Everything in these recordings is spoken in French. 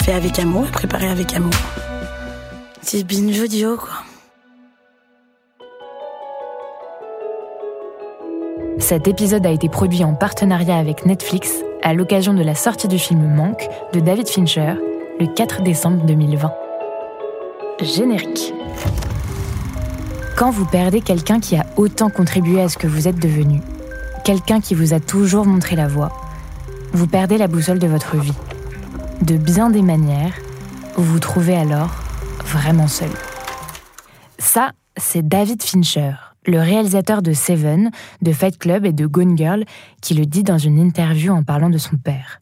fait avec amour et préparé avec amour. C'est binge audio, quoi. Cet épisode a été produit en partenariat avec Netflix à l'occasion de la sortie du film Manque de David Fincher le 4 décembre 2020. Générique. Quand vous perdez quelqu'un qui a autant contribué à ce que vous êtes devenu, quelqu'un qui vous a toujours montré la voie, vous perdez la boussole de votre vie. De bien des manières, vous vous trouvez alors vraiment seul. Ça, c'est David Fincher, le réalisateur de Seven, de Fight Club et de Gone Girl, qui le dit dans une interview en parlant de son père.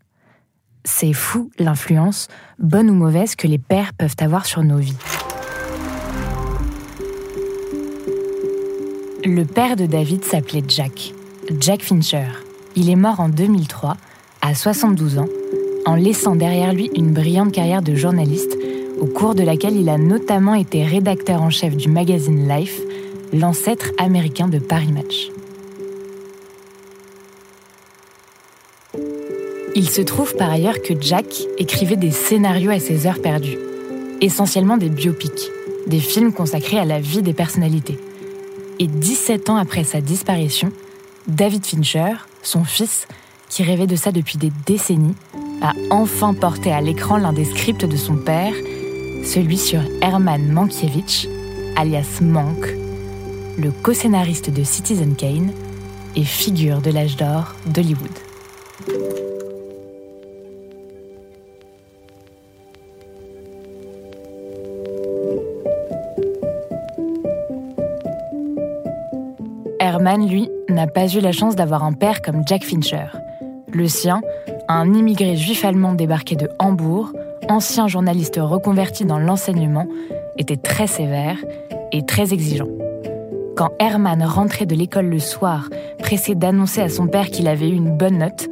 C'est fou l'influence, bonne ou mauvaise, que les pères peuvent avoir sur nos vies. Le père de David s'appelait Jack, Jack Fincher. Il est mort en 2003, à 72 ans, en laissant derrière lui une brillante carrière de journaliste, au cours de laquelle il a notamment été rédacteur en chef du magazine Life, l'ancêtre américain de Paris Match. Il se trouve par ailleurs que Jack écrivait des scénarios à ses heures perdues, essentiellement des biopics, des films consacrés à la vie des personnalités. Et 17 ans après sa disparition, David Fincher, son fils, qui rêvait de ça depuis des décennies, a enfin porté à l'écran l'un des scripts de son père, celui sur Herman Mankiewicz, alias Mank, le co-scénariste de Citizen Kane et figure de l'âge d'or d'Hollywood. Herman, lui, n'a pas eu la chance d'avoir un père comme Jack Fincher. Le sien, un immigré juif allemand débarqué de Hambourg, ancien journaliste reconverti dans l'enseignement, était très sévère et très exigeant. Quand Herman rentrait de l'école le soir, pressé d'annoncer à son père qu'il avait eu une bonne note,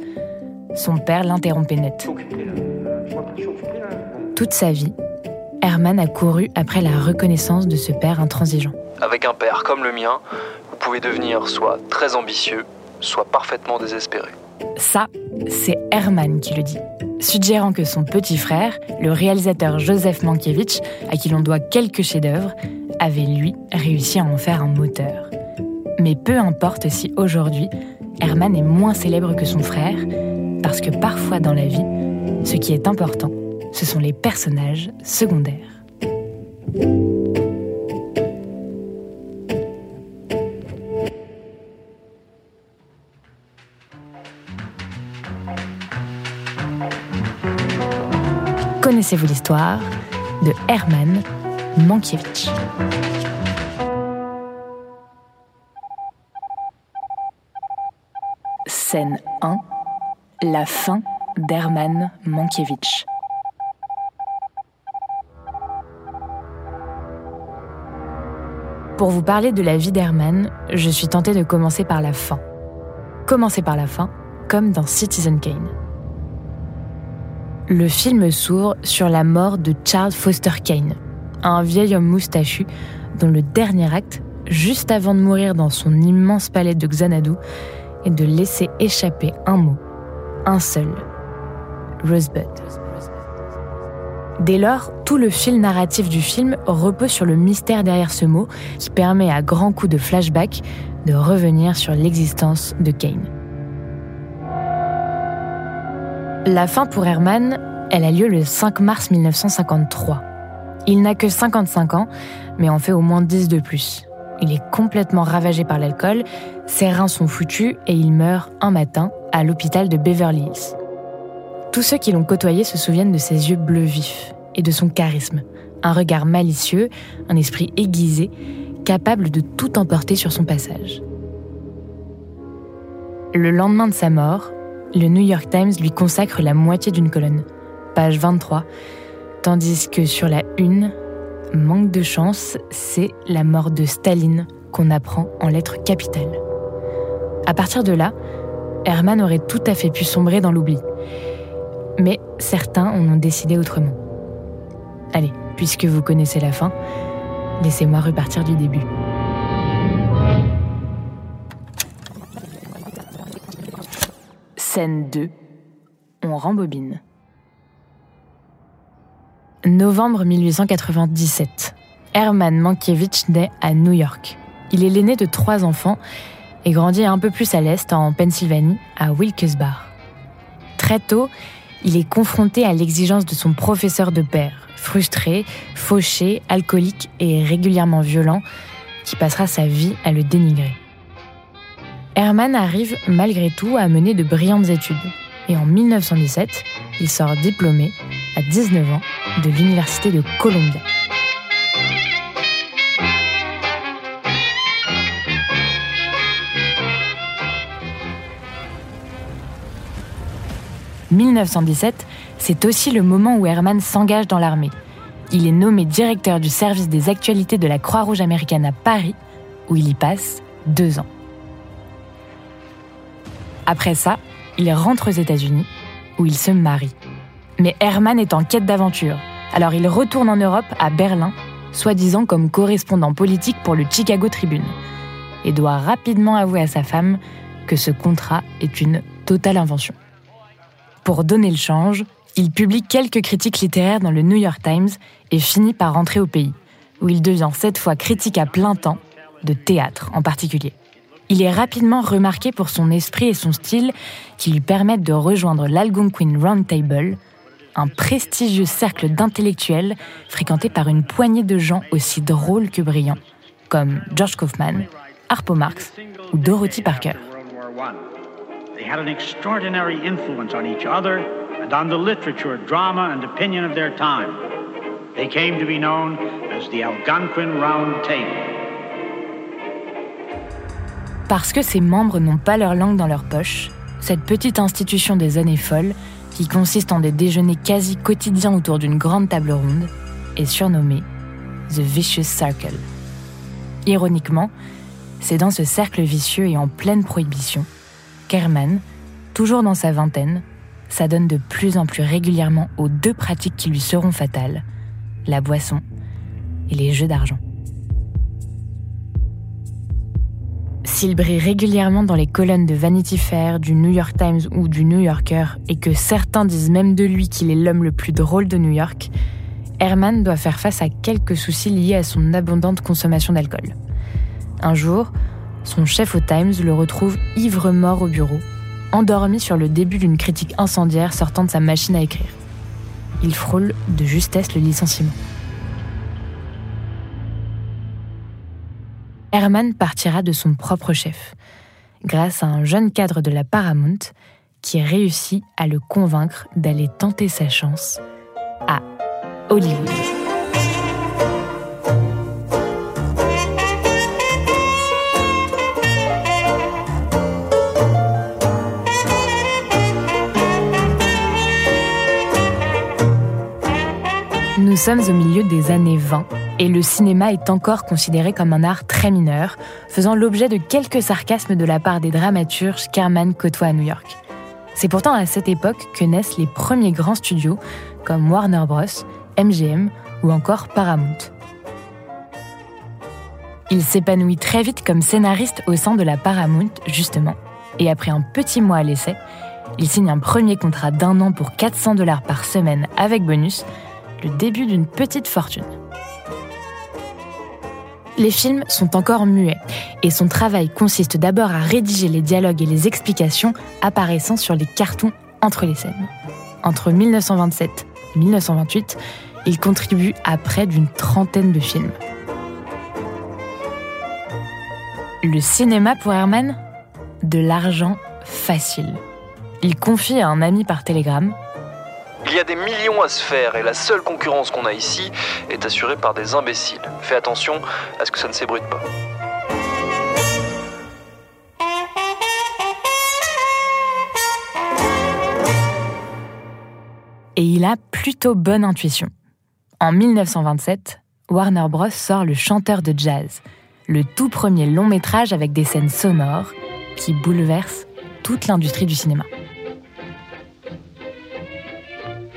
son père l'interrompait net. Toute sa vie, Herman a couru après la reconnaissance de ce père intransigeant. Avec un père comme le mien, vous pouvez devenir soit très ambitieux, soit parfaitement désespéré. Ça, c'est Herman qui le dit, suggérant que son petit frère, le réalisateur Joseph Mankiewicz, à qui l'on doit quelques chefs-d'œuvre, avait lui réussi à en faire un moteur. Mais peu importe si aujourd'hui, Herman est moins célèbre que son frère, parce que parfois dans la vie, ce qui est important, ce sont les personnages secondaires. Connaissez-vous l'histoire de Herman Mankiewicz? Scène 1 La fin d'Herman Mankiewicz. Pour vous parler de la vie d'Herman, je suis tentée de commencer par la fin. Commencer par la fin, comme dans Citizen Kane. Le film s'ouvre sur la mort de Charles Foster Kane, un vieil homme moustachu dont le dernier acte, juste avant de mourir dans son immense palais de Xanadu, est de laisser échapper un mot, un seul, Rosebud. Dès lors, tout le fil narratif du film repose sur le mystère derrière ce mot qui permet à grands coups de flashback de revenir sur l'existence de Kane. La fin pour Herman, elle a lieu le 5 mars 1953. Il n'a que 55 ans, mais en fait au moins 10 de plus. Il est complètement ravagé par l'alcool, ses reins sont foutus et il meurt un matin à l'hôpital de Beverly Hills. Tous ceux qui l'ont côtoyé se souviennent de ses yeux bleus vifs et de son charisme, un regard malicieux, un esprit aiguisé, capable de tout emporter sur son passage. Le lendemain de sa mort, le New York Times lui consacre la moitié d'une colonne, page 23, tandis que sur la une, manque de chance, c'est la mort de Staline qu'on apprend en lettres capitales. À partir de là, Herman aurait tout à fait pu sombrer dans l'oubli. Mais certains en ont décidé autrement. Allez, puisque vous connaissez la fin, laissez-moi repartir du début. Scène 2. On rembobine. Novembre 1897. Herman Mankiewicz naît à New York. Il est l'aîné de trois enfants et grandit un peu plus à l'est, en Pennsylvanie, à Wilkes-Barre. Très tôt, il est confronté à l'exigence de son professeur de père, frustré, fauché, alcoolique et régulièrement violent, qui passera sa vie à le dénigrer. Herman arrive malgré tout à mener de brillantes études. Et en 1917, il sort diplômé, à 19 ans, de l'Université de Columbia. « 1917, c'est aussi le moment où Herman s'engage dans l'armée. Il est nommé directeur du service des actualités de la Croix-Rouge américaine à Paris, où il y passe deux ans. Après ça, il rentre aux États-Unis, où il se marie. Mais Herman est en quête d'aventure, alors il retourne en Europe, à Berlin, soi-disant comme correspondant politique pour le Chicago Tribune, et doit rapidement avouer à sa femme que ce contrat est une totale invention. Pour donner le change, il publie quelques critiques littéraires dans le New York Times et finit par rentrer au pays, où il devient cette fois critique à plein temps, de théâtre en particulier. Il est rapidement remarqué pour son esprit et son style qui lui permettent de rejoindre l'Algonquin Round Table, un prestigieux cercle d'intellectuels fréquenté par une poignée de gens aussi drôles que brillants, comme George Kaufman, Harpo Marx ou Dorothy Parker. And on the literature, drama and opinion of their time. They came to be known as the Algonquin Round Table. Parce que ses membres n'ont pas leur langue dans leur poche, cette petite institution des années folles, qui consiste en des déjeuners quasi quotidiens autour d'une grande table ronde, est surnommée The Vicious Circle. Ironiquement, c'est dans ce cercle vicieux et en pleine prohibition qu'Herman, toujours dans sa vingtaine, s'adonne de plus en plus régulièrement aux deux pratiques qui lui seront fatales, la boisson et les jeux d'argent. S'il brille régulièrement dans les colonnes de Vanity Fair, du New York Times ou du New Yorker, et que certains disent même de lui qu'il est l'homme le plus drôle de New York, Herman doit faire face à quelques soucis liés à son abondante consommation d'alcool. Un jour, son chef au Times le retrouve ivre-mort au bureau, endormi sur le début d'une critique incendiaire sortant de sa machine à écrire. Il frôle de justesse le licenciement. Herman partira de son propre chef, grâce à un jeune cadre de la Paramount qui réussit à le convaincre d'aller tenter sa chance à Hollywood. Nous sommes au milieu des années 20 et le cinéma est encore considéré comme un art très mineur, faisant l'objet de quelques sarcasmes de la part des dramaturges qu'Herman côtoie à New York. C'est pourtant à cette époque que naissent les premiers grands studios comme Warner Bros, MGM ou encore Paramount. Il s'épanouit très vite comme scénariste au sein de la Paramount, justement, et après un petit mois à l'essai, il signe un premier contrat d'un an pour 400 dollars par semaine avec bonus, le début d'une petite fortune les films sont encore muets et son travail consiste d'abord à rédiger les dialogues et les explications apparaissant sur les cartons entre les scènes. Entre 1927 et 1928, il contribue à près d'une trentaine de films. Le cinéma pour Herman? De l'argent facile. Il confie à un ami par télégramme y a des millions à se faire et la seule concurrence qu'on a ici est assurée par des imbéciles. Fais attention à ce que ça ne s'ébruite pas. Et il a plutôt bonne intuition. En 1927, Warner Bros. sort Le chanteur de jazz, le tout premier long métrage avec des scènes sonores qui bouleversent toute l'industrie du cinéma.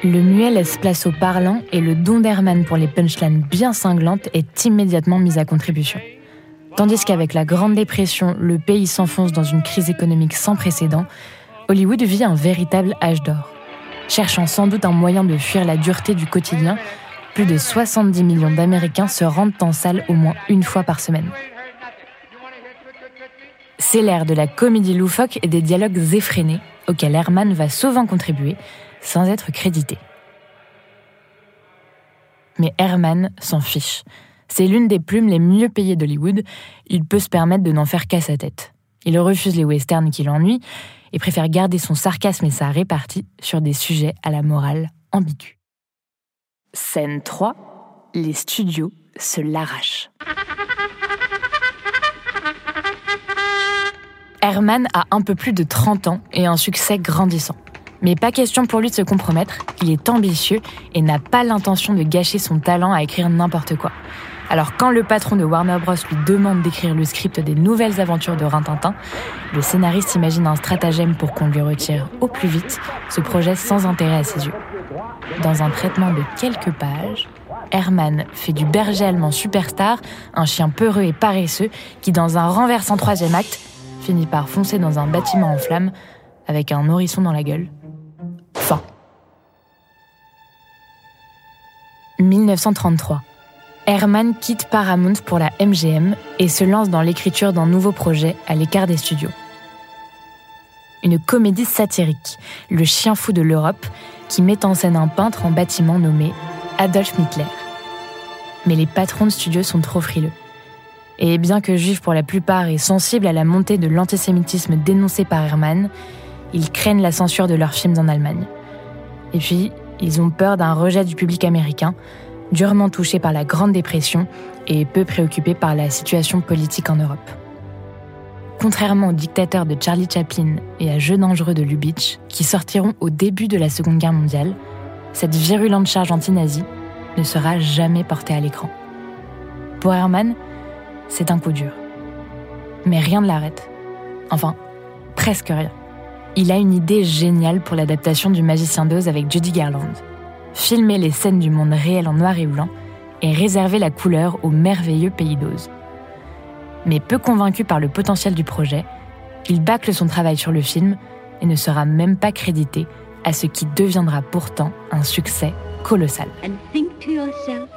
Le muet laisse place au parlant et le don d'Herman pour les punchlines bien cinglantes est immédiatement mis à contribution. Tandis qu'avec la Grande Dépression, le pays s'enfonce dans une crise économique sans précédent, Hollywood vit un véritable âge d'or. Cherchant sans doute un moyen de fuir la dureté du quotidien, plus de 70 millions d'Américains se rendent en salle au moins une fois par semaine. C'est l'ère de la comédie loufoque et des dialogues effrénés auxquels Herman va souvent contribuer sans être crédité. Mais Herman s'en fiche. C'est l'une des plumes les mieux payées d'Hollywood. Il peut se permettre de n'en faire qu'à sa tête. Il refuse les westerns qui l'ennuient et préfère garder son sarcasme et sa répartie sur des sujets à la morale ambiguë. Scène 3. Les studios se l'arrachent. Herman a un peu plus de 30 ans et un succès grandissant. Mais pas question pour lui de se compromettre, il est ambitieux et n'a pas l'intention de gâcher son talent à écrire n'importe quoi. Alors quand le patron de Warner Bros lui demande d'écrire le script des nouvelles aventures de Rintintin, le scénariste imagine un stratagème pour qu'on lui retire au plus vite ce projet sans intérêt à ses yeux. Dans un traitement de quelques pages, Herman fait du berger allemand superstar un chien peureux et paresseux qui, dans un renversant troisième acte, finit par foncer dans un bâtiment en flammes avec un nourrisson dans la gueule. Fin. 1933. Herman quitte Paramount pour la MGM et se lance dans l'écriture d'un nouveau projet à l'écart des studios. Une comédie satirique, Le chien fou de l'Europe, qui met en scène un peintre en bâtiment nommé Adolf Hitler. Mais les patrons de studios sont trop frileux. Et bien que juifs pour la plupart et sensibles à la montée de l'antisémitisme dénoncé par Herman, ils craignent la censure de leurs films en Allemagne. Et puis, ils ont peur d'un rejet du public américain, durement touché par la Grande Dépression et peu préoccupé par la situation politique en Europe. Contrairement aux dictateurs de Charlie Chaplin et à Jeux dangereux de Lubitsch, qui sortiront au début de la Seconde Guerre mondiale, cette virulente charge anti-nazie ne sera jamais portée à l'écran. Pour Herman, c'est un coup dur. Mais rien ne l'arrête. Enfin, presque rien. Il a une idée géniale pour l'adaptation du Magicien d'Oz avec Judy Garland filmer les scènes du monde réel en noir et blanc et réserver la couleur au merveilleux pays d'Oz. Mais peu convaincu par le potentiel du projet, il bâcle son travail sur le film et ne sera même pas crédité à ce qui deviendra pourtant un succès colossal. And think to yourself,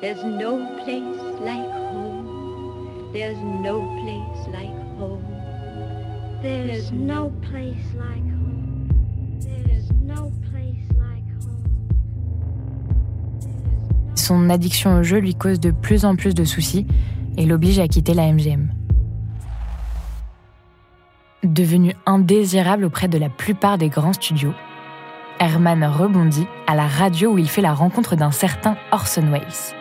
there's no place like home. There's no place like. Son addiction au jeu lui cause de plus en plus de soucis et l'oblige à quitter la MGM. Devenu indésirable auprès de la plupart des grands studios, Herman rebondit à la radio où il fait la rencontre d'un certain Orson Welles,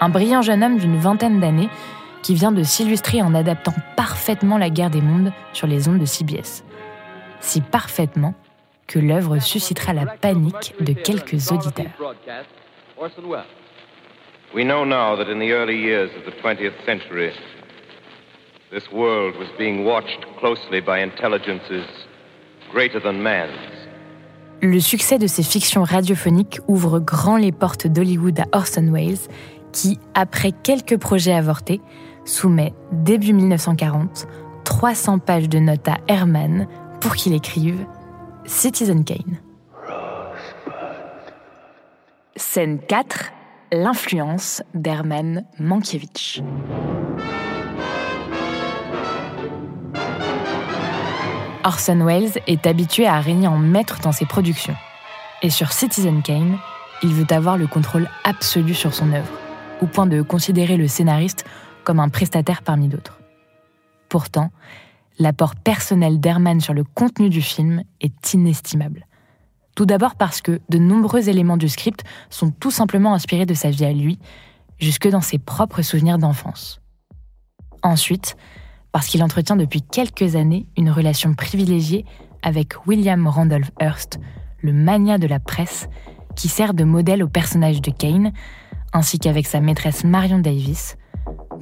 un brillant jeune homme d'une vingtaine d'années qui vient de s'illustrer en adaptant parfaitement la guerre des mondes sur les ondes de CBS. Si parfaitement que l'œuvre suscitera la panique de quelques auditeurs. We know now that in the early years of the 20th century, this world was being watched closely by intelligences greater than man's. Le succès de ces fictions radiophoniques ouvre grand les portes d'Hollywood à Orson Welles, qui, après quelques projets avortés, soumet début 1940 300 pages de notes à Herman pour qu'il écrive Citizen Kane. Scène 4 L'influence d'Herman Mankiewicz. Orson Welles est habitué à régner en maître dans ses productions. Et sur Citizen Kane, il veut avoir le contrôle absolu sur son œuvre, au point de considérer le scénariste comme un prestataire parmi d'autres. Pourtant, l'apport personnel d'Herman sur le contenu du film est inestimable. Tout d'abord parce que de nombreux éléments du script sont tout simplement inspirés de sa vie à lui, jusque dans ses propres souvenirs d'enfance. Ensuite, parce qu'il entretient depuis quelques années une relation privilégiée avec William Randolph Hearst, le mania de la presse, qui sert de modèle au personnage de Kane, ainsi qu'avec sa maîtresse Marion Davis,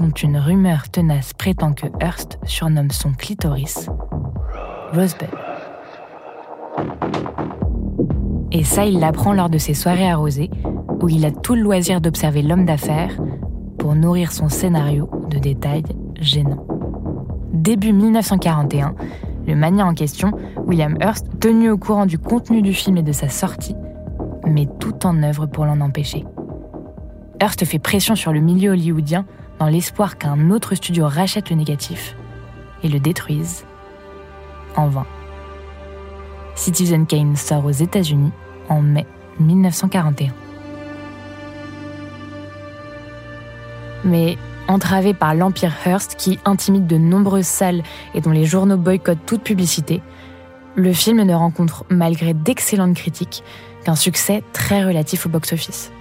dont une rumeur tenace prétend que Hearst surnomme son clitoris Rosebud. Et ça, il l'apprend lors de ses soirées arrosées, où il a tout le loisir d'observer l'homme d'affaires pour nourrir son scénario de détails gênants. Début 1941, le mania en question, William Hearst, tenu au courant du contenu du film et de sa sortie, met tout en œuvre pour l'en empêcher. Hearst fait pression sur le milieu hollywoodien dans l'espoir qu'un autre studio rachète le négatif et le détruise en vain. Citizen Kane sort aux États-Unis en mai 1941. Mais entravé par l'Empire Hearst qui intimide de nombreuses salles et dont les journaux boycottent toute publicité, le film ne rencontre, malgré d'excellentes critiques, qu'un succès très relatif au box-office.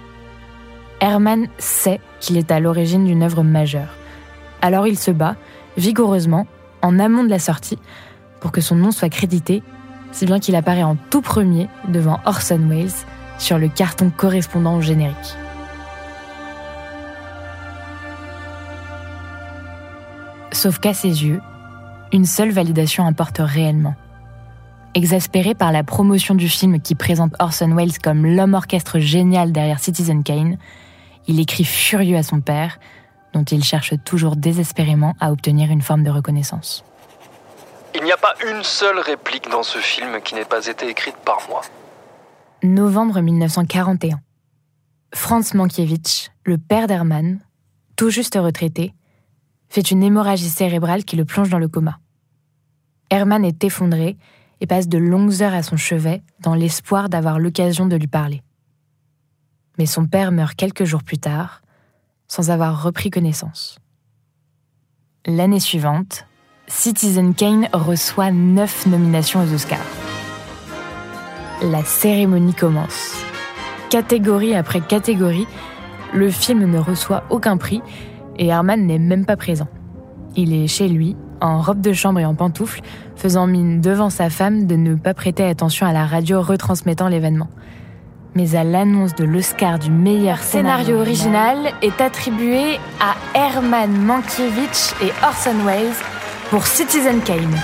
Herman sait qu'il est à l'origine d'une œuvre majeure. Alors il se bat, vigoureusement, en amont de la sortie, pour que son nom soit crédité, si bien qu'il apparaît en tout premier devant Orson Welles sur le carton correspondant au générique. Sauf qu'à ses yeux, une seule validation importe réellement. Exaspéré par la promotion du film qui présente Orson Welles comme l'homme orchestre génial derrière Citizen Kane, il écrit furieux à son père, dont il cherche toujours désespérément à obtenir une forme de reconnaissance. Il n'y a pas une seule réplique dans ce film qui n'ait pas été écrite par moi. Novembre 1941. Franz Mankiewicz, le père d'Hermann, tout juste retraité, fait une hémorragie cérébrale qui le plonge dans le coma. Hermann est effondré et passe de longues heures à son chevet dans l'espoir d'avoir l'occasion de lui parler. Mais son père meurt quelques jours plus tard, sans avoir repris connaissance. L'année suivante, Citizen Kane reçoit neuf nominations aux Oscars. La cérémonie commence. Catégorie après catégorie, le film ne reçoit aucun prix et Herman n'est même pas présent. Il est chez lui, en robe de chambre et en pantoufles, faisant mine devant sa femme de ne pas prêter attention à la radio retransmettant l'événement. Mais à l'annonce de l'Oscar du meilleur scénario original est attribué à Herman Mankiewicz et Orson Welles pour Citizen Kane.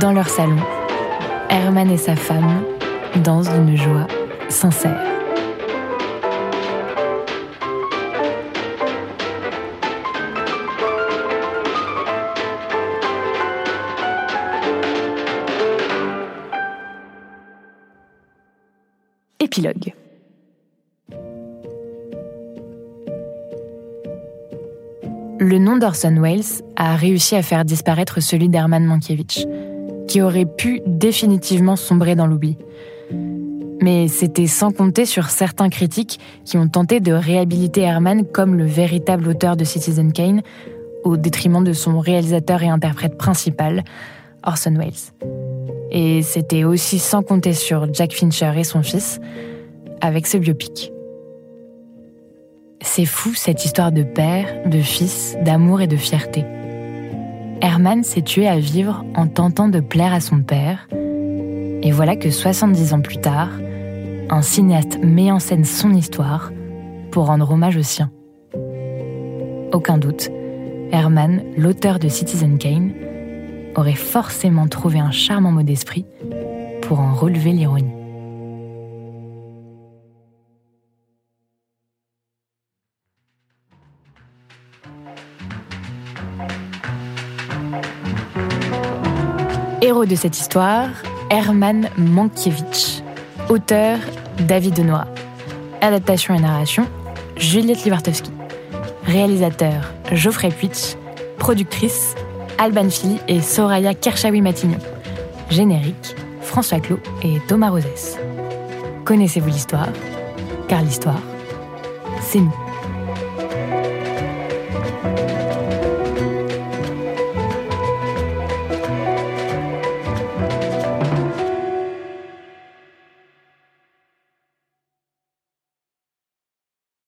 Dans leur salon, Herman et sa femme dansent d'une joie sincère. Le nom d'Orson Welles a réussi à faire disparaître celui d'Herman Mankiewicz qui aurait pu définitivement sombrer dans l'oubli. Mais c'était sans compter sur certains critiques qui ont tenté de réhabiliter Herman comme le véritable auteur de Citizen Kane, au détriment de son réalisateur et interprète principal, Orson Welles. Et c'était aussi sans compter sur Jack Fincher et son fils, avec ce biopic. C'est fou cette histoire de père, de fils, d'amour et de fierté. Herman s'est tué à vivre en tentant de plaire à son père. Et voilà que 70 ans plus tard, un cinéaste met en scène son histoire pour rendre hommage au sien. Aucun doute, Herman, l'auteur de Citizen Kane, aurait forcément trouvé un charmant mot d'esprit pour en relever l'ironie. Héros de cette histoire, Herman Mankiewicz. Auteur, David Denois. Adaptation et narration, Juliette Livartowski. Réalisateur, Geoffrey Puitch. Productrice, Alban Philly et Soraya Kershawi-Matignon. Générique, François Clot et Thomas Rosès. Connaissez-vous l'histoire? Car l'histoire, c'est nous.